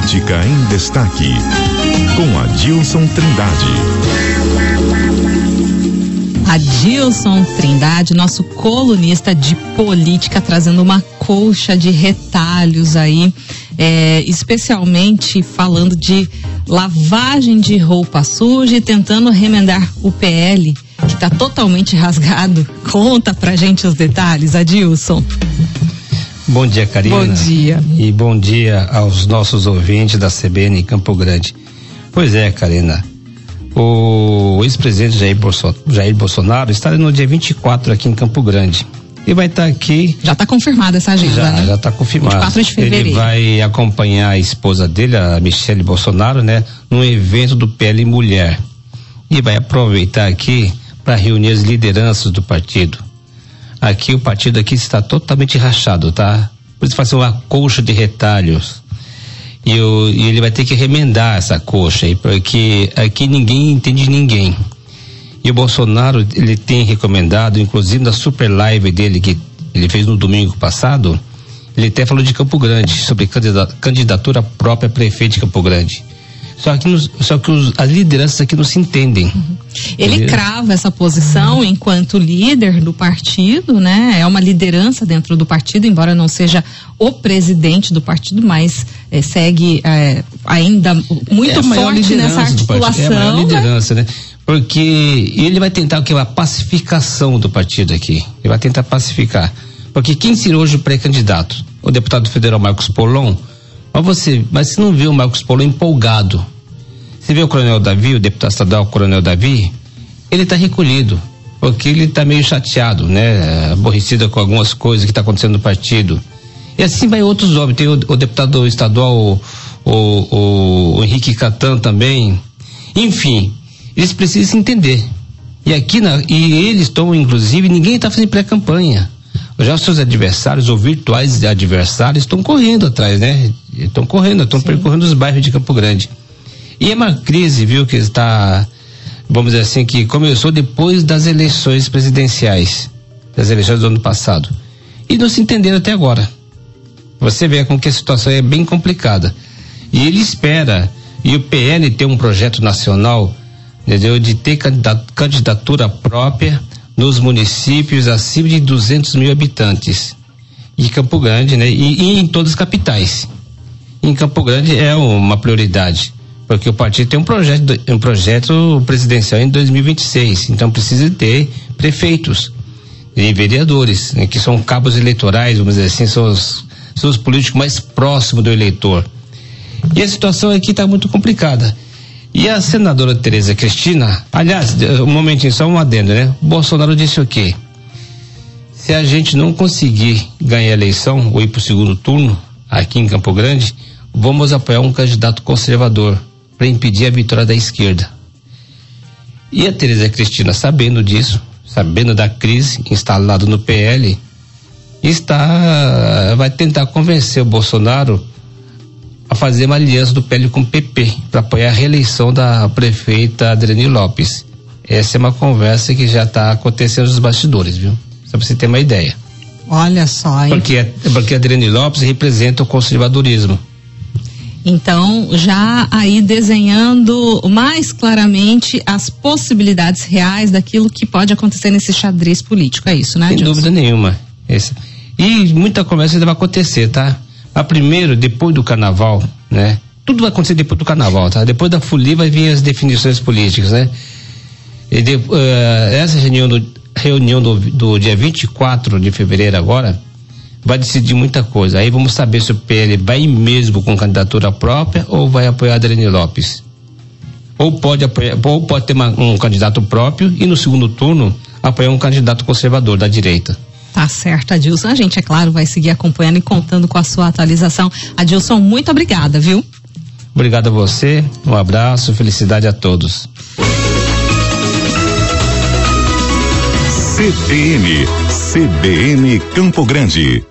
Política em Destaque, com Adilson Trindade. Adilson Trindade, nosso colunista de política, trazendo uma colcha de retalhos aí, é, especialmente falando de lavagem de roupa suja e tentando remendar o PL, que está totalmente rasgado. Conta pra gente os detalhes, Adilson. Bom dia, Karina. Bom dia. E bom dia aos nossos ouvintes da CBN em Campo Grande. Pois é, Karina. O ex-presidente Jair, Bolso, Jair Bolsonaro está no dia 24 aqui em Campo Grande. E vai estar tá aqui. Já está confirmada essa agenda, já, né? Já está confirmado. 24 de fevereiro. Ele vai acompanhar a esposa dele, a Michele Bolsonaro, né? Num evento do PL Mulher. E vai aproveitar aqui para reunir as lideranças do partido Aqui o partido aqui está totalmente rachado, tá? Por isso faz uma colcha de retalhos. E, o, e ele vai ter que remendar essa coxa aí, porque aqui ninguém entende ninguém. E o Bolsonaro, ele tem recomendado, inclusive na super live dele que ele fez no domingo passado, ele até falou de Campo Grande, sobre candidatura própria a prefeito de Campo Grande. Só que, nos, só que os, as lideranças aqui não se entendem. Uhum. Ele crava essa posição uhum. enquanto líder do partido, né? É uma liderança dentro do partido, embora não seja o presidente do partido, mas é, segue é, ainda muito é forte nessa articulação. É a maior né? liderança, né? né? Porque ele vai tentar o que? A pacificação do partido aqui. Ele vai tentar pacificar. Porque quem será hoje o pré-candidato? O deputado federal Marcos Polon mas você, mas você não vê o Marcos Paulo empolgado. Você vê o Coronel Davi, o deputado estadual Coronel Davi, ele está recolhido, porque ele está meio chateado, né? Aborrecido com algumas coisas que está acontecendo no partido. E assim vai outros homens. Tem o, o deputado estadual, o, o, o Henrique Catan também. Enfim, eles precisam se entender. E aqui na, e eles estão, inclusive, ninguém está fazendo pré-campanha. Já os seus adversários ou virtuais adversários estão correndo atrás, né? Estão correndo, estão percorrendo os bairros de Campo Grande. E é uma crise, viu, que está, vamos dizer assim, que começou depois das eleições presidenciais, das eleições do ano passado. E não se entenderam até agora. Você vê com que a situação é bem complicada. E ele espera, e o PL tem um projeto nacional, entendeu, de ter candidatura própria nos municípios acima de 200 mil habitantes. E Campo Grande, né? E, e em todas as capitais. Em Campo Grande é uma prioridade, porque o partido tem um projeto, um projeto presidencial em 2026, então precisa ter prefeitos e vereadores, né, que são cabos eleitorais, vamos dizer assim, são os, são os políticos mais próximos do eleitor. E a situação aqui está muito complicada. E a senadora Tereza Cristina, aliás, um momentinho, só um adendo, né? O Bolsonaro disse o quê? Se a gente não conseguir ganhar a eleição ou ir para o segundo turno, aqui em Campo Grande, vamos apoiar um candidato conservador para impedir a vitória da esquerda. E a Tereza Cristina, sabendo disso, sabendo da crise instalada no PL, está vai tentar convencer o Bolsonaro a fazer uma aliança do PL com o PP para apoiar a reeleição da prefeita Adriane Lopes. Essa é uma conversa que já está acontecendo nos bastidores, viu? Só para você ter uma ideia. Olha só, hein? Porque, porque a Adriane Lopes representa o conservadorismo. Então, já aí desenhando mais claramente as possibilidades reais daquilo que pode acontecer nesse xadrez político, é isso, né? Sem dúvida nenhuma. Esse. E muita conversa ainda vai acontecer, tá? A primeiro, depois do carnaval, né? Tudo vai acontecer depois do carnaval, tá? Depois da folia vai vir as definições políticas, né? E de, uh, essa reunião, do, reunião do, do dia 24 de fevereiro agora vai decidir muita coisa. Aí vamos saber se o PL vai mesmo com candidatura própria ou vai apoiar a Adriane Lopes. Ou pode, apoiar, ou pode ter uma, um candidato próprio e no segundo turno apoiar um candidato conservador da direita. Tá certo, Adilson. A gente, é claro, vai seguir acompanhando e contando com a sua atualização. Adilson, muito obrigada, viu? Obrigado a você, um abraço, felicidade a todos. CBN, CBN Campo Grande.